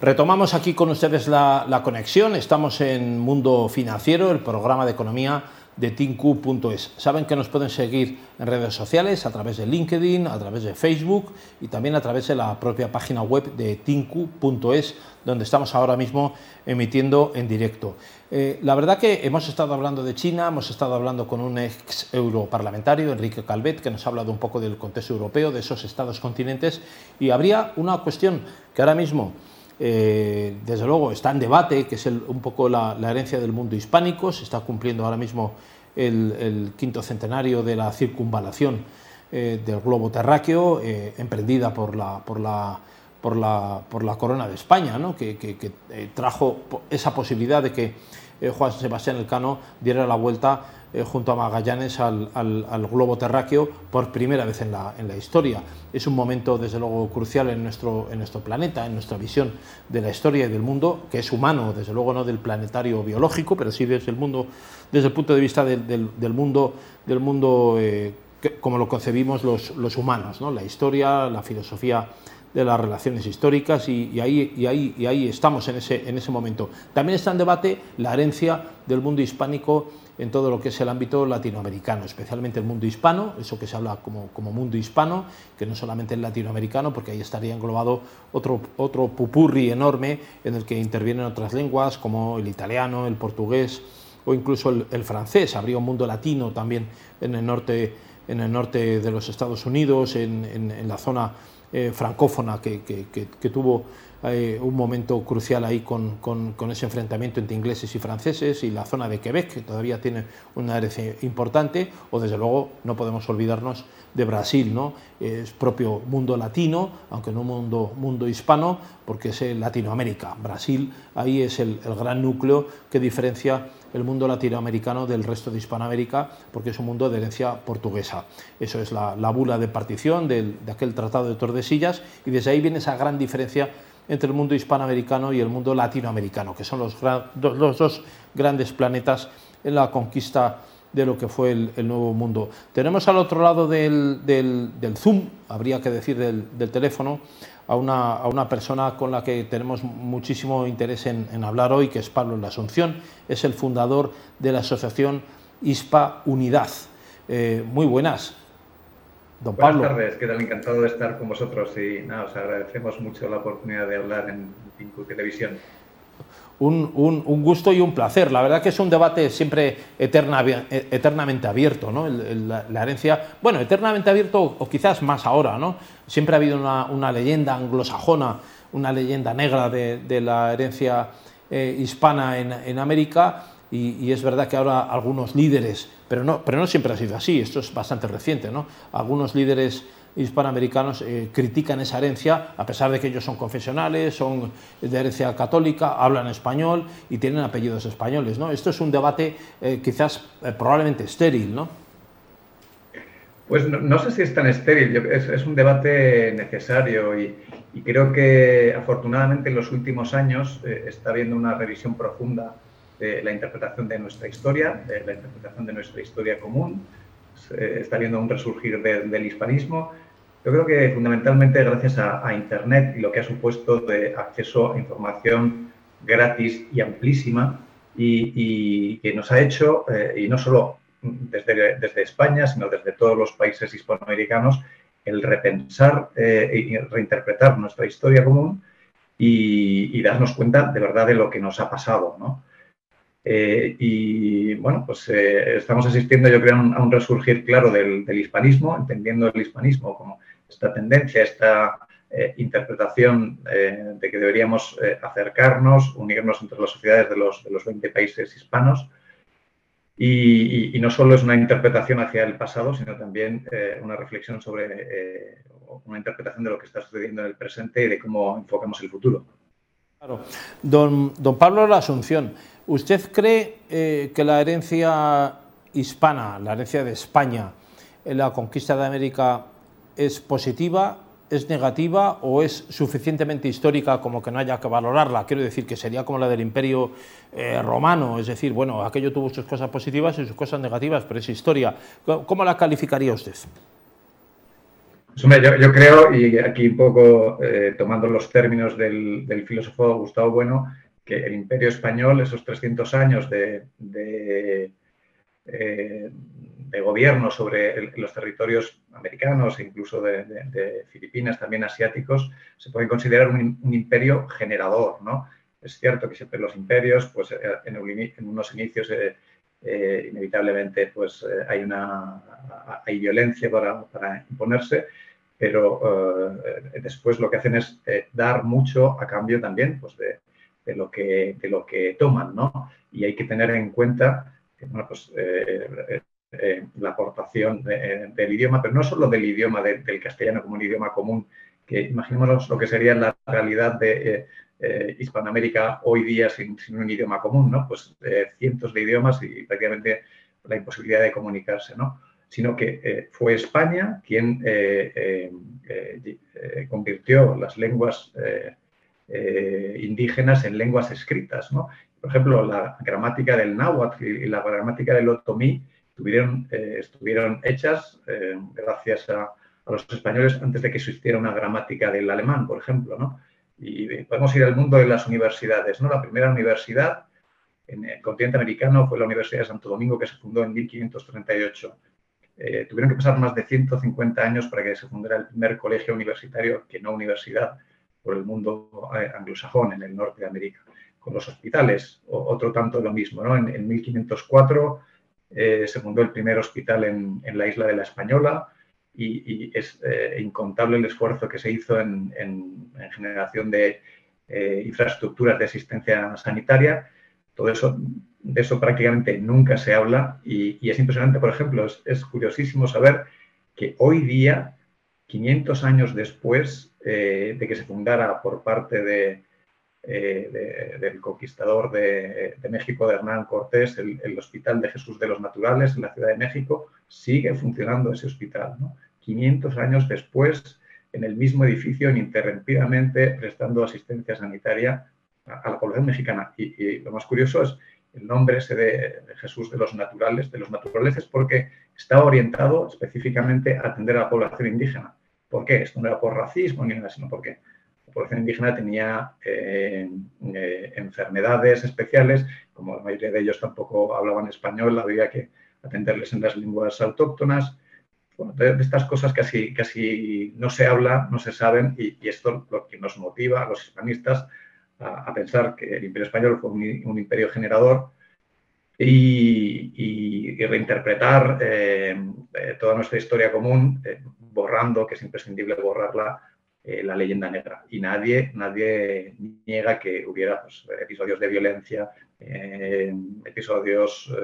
Retomamos aquí con ustedes la, conexión. Estamos en Mundo Financiero, el programa de economía de tinku.es. Saben que nos pueden seguir en redes sociales, a través de LinkedIn, a través de Facebook y también a través de la propia página web de tinku.es, donde estamos ahora mismo emitiendo en directo. Eh, la verdad que hemos estado hablando de China, hemos estado hablando con un ex europarlamentario, Enrique Calvet, que nos ha hablado un poco del contexto europeo, de esos estados continentes, y habría una cuestión que ahora mismo eh, desde luego está en debate, que es un poco la, herencia del mundo hispánico, se está cumpliendo ahora mismo el, quinto centenario de la circunvalación eh, del globo terráqueo, eh, emprendida por la, por, la, por, la, por la corona de España, ¿no? que, que trajo esa posibilidad de que Juan Sebastián Elcano diera la vuelta eh, junto a Magallanes al, globo terráqueo por primera vez en la, historia. Es un momento, desde luego, crucial en nuestro, en nuestro planeta, en nuestra visión de la historia y del mundo, que es humano, desde luego no del planetario biológico, pero sí desde el, mundo, desde el punto de vista del, mundo, del mundo eh, como lo concebimos los, los humanos, ¿no? la historia, la filosofía de las relaciones históricas y, ahí, y, ahí, y ahí estamos en ese, en ese momento. También está en debate la herencia del mundo hispánico en todo lo que es el ámbito latinoamericano, especialmente el mundo hispano, eso que se habla como, como mundo hispano, que no solamente el latinoamericano, porque ahí estaría englobado otro, otro pupurri enorme en el que intervienen otras lenguas como el italiano, el portugués o incluso el, francés. Habría un mundo latino también en el norte, en el norte de los Estados Unidos, en, en, la zona eh, francófona que, que, que tuvo un momento crucial ahí con, con, ese enfrentamiento entre ingleses y franceses y la zona de Quebec, que todavía tiene una herencia importante, o desde luego no podemos olvidarnos de Brasil, ¿no? es propio mundo latino, aunque no mundo, mundo hispano, porque es Latinoamérica. Brasil ahí es el, gran núcleo que diferencia el mundo latinoamericano del resto de Hispanoamérica, porque es un mundo de herencia portuguesa. Eso es la, bula de partición de aquel Tratado de Tordesillas, y desde ahí viene esa gran diferencia entre el mundo hispanoamericano y el mundo latinoamericano, que son los, dos grandes planetas en la conquista de lo que fue el, nuevo mundo. Tenemos al otro lado del, Zoom, habría que decir del, teléfono, a una, a una, persona con la que tenemos muchísimo interés en, hablar hoy, que es Pablo La Asunción, es el fundador de la asociación Hispa Unidad. Eh, muy buenas. Don Buenas tardes, ¿qué tal? Encantado de estar con vosotros y nada, os agradecemos mucho la oportunidad de hablar en Pinku Televisión. Un, un, gusto y un placer. La verdad que es un debate siempre eterna, eternamente abierto, ¿no? la, herencia, bueno, eternamente abierto o quizás más ahora, ¿no? Siempre ha habido una, una leyenda anglosajona, una leyenda negra de, de la herencia eh, hispana en, en América y, es verdad que ahora algunos líderes, pero no, pero no siempre ha sido así, esto es bastante reciente, ¿no? algunos líderes hispanoamericanos eh, critican esa herencia, a pesar de que ellos son confesionales, son de herencia católica, hablan español y tienen apellidos españoles. ¿no? Esto es un debate eh, quizás eh, probablemente estéril, ¿no? Pues no, sé si es tan estéril, es, un debate necesario y, y, creo que afortunadamente en los últimos años está habiendo una revisión profunda de la interpretación de nuestra historia, de la interpretación de nuestra historia común. está viendo un resurgir del hispanismo. Yo creo que fundamentalmente gracias a, Internet y lo que ha supuesto de acceso a información gratis y amplísima y, que nos ha hecho, eh, y no solo desde, desde, España, sino desde todos los países hispanoamericanos, el repensar eh, y reinterpretar nuestra historia común y, y, darnos cuenta de verdad de lo que nos ha pasado. ¿no? Eh, y bueno, pues eh, estamos asistiendo, yo creo, a un, resurgir claro del, hispanismo, entendiendo el hispanismo como esta tendencia, esta eh, interpretación de que deberíamos acercarnos, unirnos entre las sociedades de los, de los 20 países hispanos. Y, no solo es una interpretación hacia el pasado, sino también una reflexión sobre una interpretación de lo que está sucediendo en el presente y de cómo enfocamos el futuro. Claro. Don, don Pablo La Asunción, ¿Usted cree eh, que la herencia hispana, la herencia de España en la conquista de América es positiva, es negativa o es suficientemente histórica como que no haya que valorarla? Quiero decir que sería como la del imperio eh, romano, es decir, bueno, aquello tuvo sus cosas positivas y sus cosas negativas, pero es historia. ¿Cómo la calificaría usted? Yo, creo, y aquí un poco eh, tomando los términos del, filósofo Gustavo Bueno, que el imperio español, esos 300 años de, de, eh, gobierno sobre los territorios americanos e incluso de, Filipinas, también asiáticos, se puede considerar un, imperio generador. ¿no? Es cierto que siempre los imperios, pues eh, en, unos inicios inevitablemente pues, hay, una, hay violencia para imponerse, pero eh, después lo que hacen es eh, dar mucho a cambio también pues de, lo que, de lo que toman, ¿no? Y hay que tener en cuenta pues, eh, la aportación del idioma, pero no solo del idioma del castellano como un idioma común, que imaginémonos lo que sería la realidad de Hispanoamérica hoy día sin, sin, un idioma común, ¿no? Pues cientos de idiomas y prácticamente la imposibilidad de comunicarse, ¿no? Sino que eh, fue España quien eh, eh, convirtió las lenguas indígenas en lenguas escritas. Por ejemplo, la gramática del náhuatl y la gramática del otomí estuvieron hechas gracias a, los españoles antes de que existiera una gramática del alemán, por ejemplo. Y podemos ir al mundo de las universidades. ¿no? La primera universidad en el continente americano fue la Universidad de Santo Domingo, que se fundó en 1538. Eh, tuvieron que pasar más de 150 años para que se fundara el primer colegio universitario, que no universidad, por el mundo eh, anglosajón en el norte de América. Con los hospitales, otro tanto lo mismo. ¿no? En, 1504 eh, se fundó el primer hospital en, la isla de la Española y, es incontable el esfuerzo que se hizo en, en generación de infraestructuras de asistencia sanitaria. Todo eso de eso prácticamente nunca se habla y, es impresionante, por ejemplo, es, curiosísimo saber que hoy día, 500 años después eh, de que se fundara por parte eh, del conquistador de, México, de Hernán Cortés, el, Hospital de Jesús de los Naturales en la Ciudad de México, sigue funcionando ese hospital. 500 años después, en el mismo edificio, ininterrumpidamente prestando asistencia sanitaria a, la población mexicana. y lo más curioso es el nombre ese de, Jesús de los naturales, de los naturales, es porque estaba orientado específicamente a atender a la población indígena. ¿Por qué? Esto no era por racismo ni nada, sino porque la población indígena tenía eh, eh, enfermedades especiales, como la mayoría de ellos tampoco hablaban español, había que atenderles en las lenguas autóctonas. De, estas cosas casi, casi no se habla, no se saben, y, y esto lo que nos motiva a los hispanistas a, pensar que el imperio español fue un, imperio generador y, reinterpretar eh, eh, toda nuestra historia común, eh, borrando, que es imprescindible borrarla, la leyenda negra. Y nadie, nadie niega que hubiera pues, episodios de violencia, episodios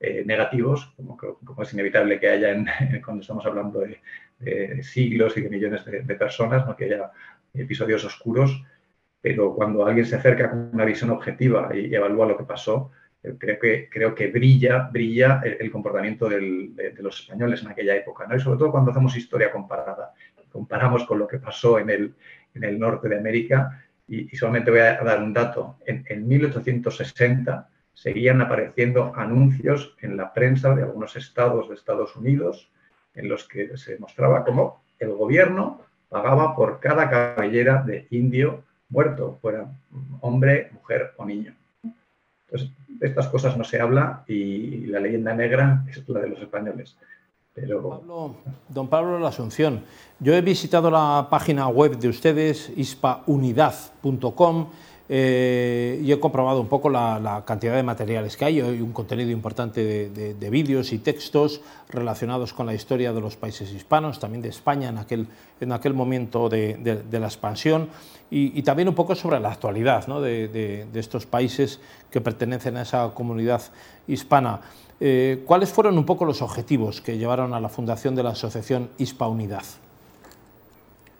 negativos, como, es inevitable que haya cuando estamos hablando de, siglos y de millones de, personas, ¿no? que haya episodios oscuros pero cuando alguien se acerca con una visión objetiva y, evalúa lo que pasó, eh, creo que, creo que brilla, brilla el, comportamiento de, los españoles en aquella época, ¿no? y sobre todo cuando hacemos historia comparada, comparamos con lo que pasó en el, en el norte de América, y, solamente voy a dar un dato, en, en 1860 seguían apareciendo anuncios en la prensa de algunos estados de Estados Unidos en los que se mostraba cómo el gobierno pagaba por cada cabellera de indio muerto, fuera hombre, mujer o niño. Entonces, de estas cosas no se habla y la leyenda negra es la de los españoles. Pero... don Pablo La Asunción, yo he visitado la página web de ustedes, ispaunidad.com, eh, y he comprobado un poco la, cantidad de materiales que hay, hay un contenido importante de, vídeos y textos relacionados con la historia de los países hispanos, también de España en aquel, en aquel momento de, la expansión, y, también un poco sobre la actualidad de, estos países que pertenecen a esa comunidad hispana. Eh, ¿Cuáles fueron un poco los objetivos que llevaron a la fundación de la Asociación Hispa Unidad?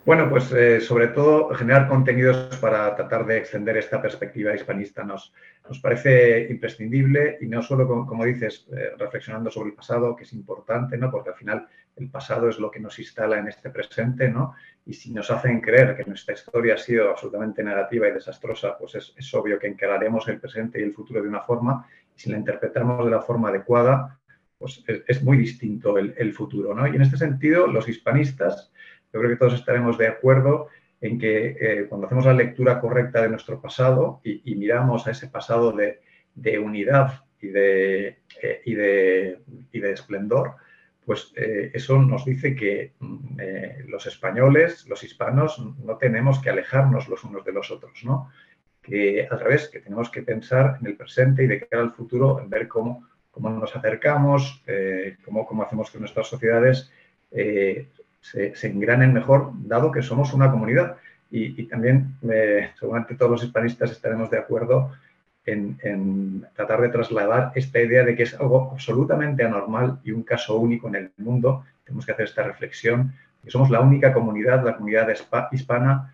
Bueno, pues eh, sobre todo generar contenidos para tratar de extender esta perspectiva hispanista nos, nos parece imprescindible y no solo, como, dices, eh, reflexionando sobre el pasado, que es importante, ¿no? porque al final el pasado es lo que nos instala en este presente, ¿no? y si nos hacen creer que nuestra historia ha sido absolutamente negativa y desastrosa, pues es, obvio que encararemos el presente y el futuro de una forma, y si la interpretamos de la forma adecuada, pues es, muy distinto el, el futuro. ¿no? Y en este sentido, los hispanistas yo creo que todos estaremos de acuerdo en que eh, cuando hacemos la lectura correcta de nuestro pasado y, miramos a ese pasado de, unidad y de, eh, y, de, y de, esplendor, pues eh, eso nos dice que mm, los españoles, los hispanos, no tenemos que alejarnos los unos de los otros, ¿no? Que al revés, que tenemos que pensar en el presente y de cara al futuro, en ver cómo, cómo nos acercamos, cómo, cómo, hacemos que nuestras sociedades se, engranen mejor, dado que somos una comunidad. Y, también, eh, seguramente todos los hispanistas estaremos de acuerdo en, tratar de trasladar esta idea de que es algo absolutamente anormal y un caso único en el mundo. Tenemos que hacer esta reflexión, que somos la única comunidad, la comunidad hispana,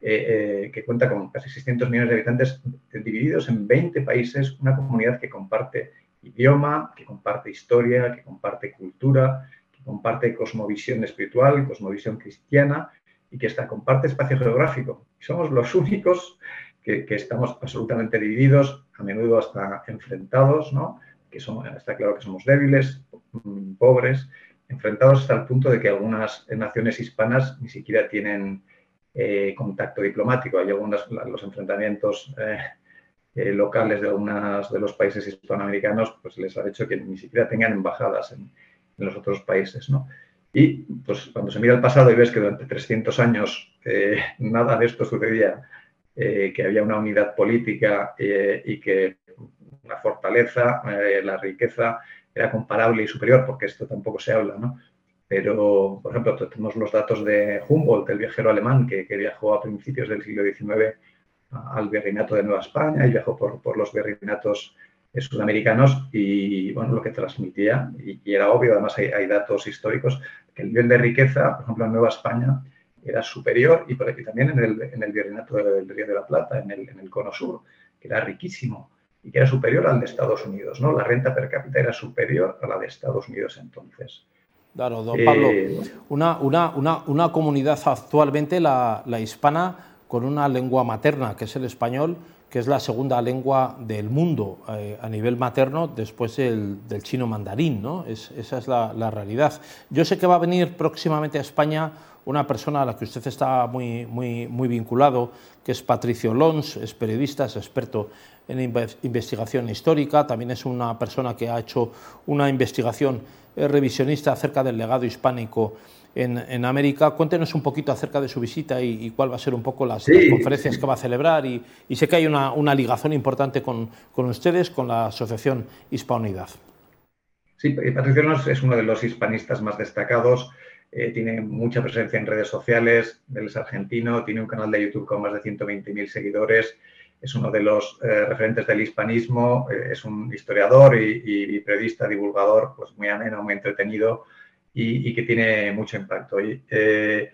eh, eh, que cuenta con casi 600 millones de habitantes divididos en 20 países, una comunidad que comparte idioma, que comparte historia, que comparte cultura, comparte cosmovisión espiritual, cosmovisión cristiana y que está, comparte espacio geográfico. somos los únicos que, estamos absolutamente divididos, a menudo hasta enfrentados, ¿no? que está claro que somos débiles, mm, pobres, enfrentados hasta el punto de que algunas naciones hispanas ni siquiera tienen eh, contacto diplomático. Hay algunos los enfrentamientos eh, eh, locales de algunos de los países hispanoamericanos, pues les ha hecho que ni siquiera tengan embajadas en, en los otros países. ¿no? Y pues, cuando se mira el pasado y ves que durante 300 años eh, nada de esto sucedía, eh, que había una unidad política eh, y que la fortaleza, la riqueza era comparable y superior, porque esto tampoco se habla, ¿no? Pero, por ejemplo, tenemos los datos de Humboldt, el viajero alemán que, viajó a principios del siglo XIX al virreinato de Nueva España y viajó por, por los virreinatos sudamericanos y bueno, lo que transmitía, y, era obvio, además hay, datos históricos, que el nivel de riqueza, por ejemplo, en Nueva España era superior y, por aquí también en el, en el virreinato del Río de la Plata, en el, en el Cono Sur, que era riquísimo y que era superior al de Estados Unidos, ¿no? La renta per cápita era superior a la de Estados Unidos entonces. Claro, don Pablo, eh, una, una, una, una, comunidad actualmente, la, la hispana, con una lengua materna, que es el español, que es la segunda lengua del mundo eh, a nivel materno después del, chino mandarín. ¿no? esa es la, realidad. Yo sé que va a venir próximamente a España una persona a la que usted está muy, muy, muy vinculado, que es Patricio Lons, es periodista, es experto en investigación histórica, también es una persona que ha hecho una investigación revisionista acerca del legado hispánico en, América. Cuéntenos un poquito acerca de su visita y, cuál va a ser un poco las, conferencias que va a celebrar. Y, sé que hay una, una ligazón importante con, con, ustedes, con la Asociación Hispanidad. Sí, Patricio Nos es uno de los hispanistas más destacados. Eh, tiene mucha presencia en redes sociales, él es argentino, tiene un canal de YouTube con más de 120.000 seguidores, es uno de los eh, referentes del hispanismo, eh, es un historiador y, y, periodista, divulgador, pues muy ameno, muy entretenido, y, que tiene mucho impacto. Y, eh,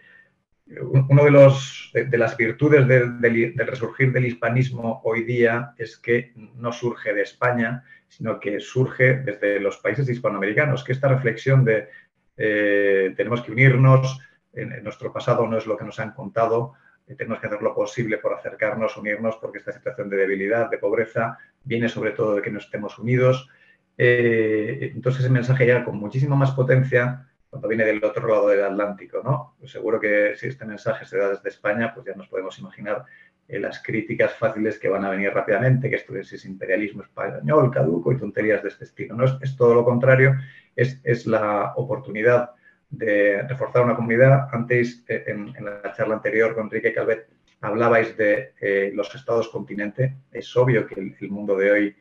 uno de, los, de, las virtudes del, resurgir del hispanismo hoy día es que no surge de España, sino que surge desde los países hispanoamericanos, que esta reflexión de eh, tenemos que unirnos, en, nuestro pasado no es lo que nos han contado, eh, tenemos que hacer lo posible por acercarnos, unirnos, porque esta situación de debilidad, de pobreza, viene sobre todo de que no estemos unidos. Entonces ese mensaje llega con muchísima más potencia cuando viene del otro lado del Atlántico, ¿no? Pues seguro que si este mensaje se da desde España, pues ya nos podemos imaginar eh, las críticas fáciles que van a venir rápidamente, que esto es, imperialismo español, caduco y tonterías de este estilo. No es, todo lo contrario, es, es, la oportunidad de reforzar una comunidad. Antes, eh, en, la charla anterior con Enrique Calvet, hablabais de eh, los estados continente. Es obvio que el, mundo de hoy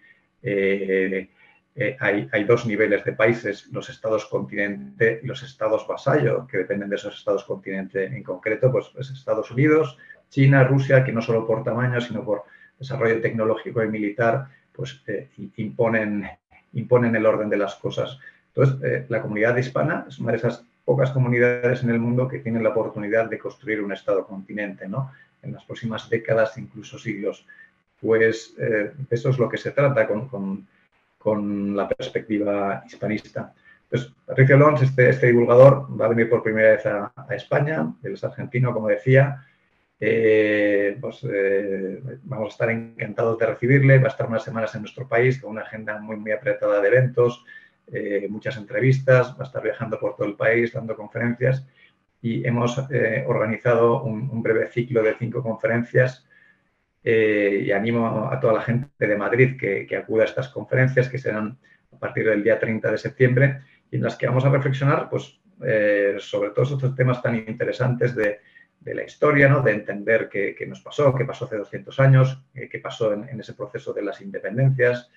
eh, hay, dos niveles de países, los estados continente y los estados vasallo, que dependen de esos estados continente en concreto, pues, pues, Estados Unidos, China, Rusia, que no solo por tamaño, sino por desarrollo tecnológico y militar, pues eh, imponen, imponen el orden de las cosas. Entonces, eh, la comunidad hispana es una de esas pocas comunidades en el mundo que tienen la oportunidad de construir un estado continente, ¿no? En las próximas décadas, incluso siglos. Pues eso es lo que se trata con con la perspectiva hispanista. Pues Patricio Lons, este, este, divulgador, va a venir por primera vez a, España, él es argentino, como decía. Eh, pues, eh, vamos a estar encantados de recibirle, va a estar unas semanas en nuestro país con una agenda muy, muy apretada de eventos, eh, muchas entrevistas, va a estar viajando por todo el país, dando conferencias y hemos eh, organizado un, breve ciclo de cinco conferencias eh, y animo a toda la gente de Madrid que, acuda a estas conferencias que serán a partir del día 30 de septiembre y en las que vamos a reflexionar pues, eh, sobre todos estos temas tan interesantes de, la historia, ¿no? de entender qué, nos pasó, qué pasó hace 200 años, qué pasó en, ese proceso de las independencias,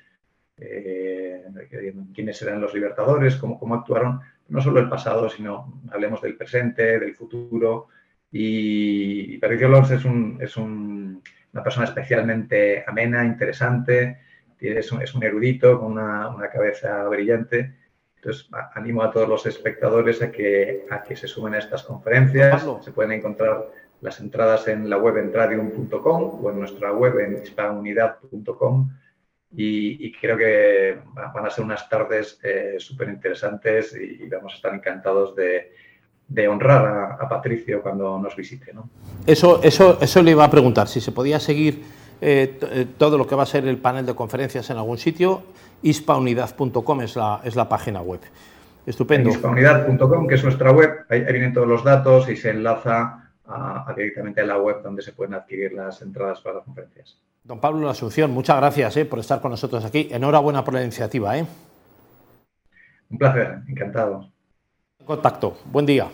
quiénes eran los libertadores, cómo, actuaron no solo el pasado, sino hablemos del presente, del futuro. Y, Patricio Lons es, un, es un, una persona especialmente amena, interesante, es un, es un erudito con una, una, cabeza brillante. Entonces, animo a todos los espectadores a que, a que se sumen a estas conferencias. Se pueden encontrar las entradas en la web entradium.com o en nuestra web en hispanunidad.com y, creo que van a ser unas tardes eh, súper interesantes y, vamos a estar encantados de, honrar a, Patricio cuando nos visite. ¿no? Eso, eso, eso le iba a preguntar, si se podía seguir eh, eh, todo lo que va a ser el panel de conferencias en algún sitio, ispaunidad.com es la, es la página web. Estupendo. Ispaunidad.com, que es nuestra web, ahí, vienen todos los datos y se enlaza directamente a la web donde se pueden adquirir las entradas para las conferencias. Don Pablo La Asunción, muchas gracias eh, por estar con nosotros aquí. Enhorabuena por la iniciativa. Eh. Un placer, encantado. Contacto, buen día.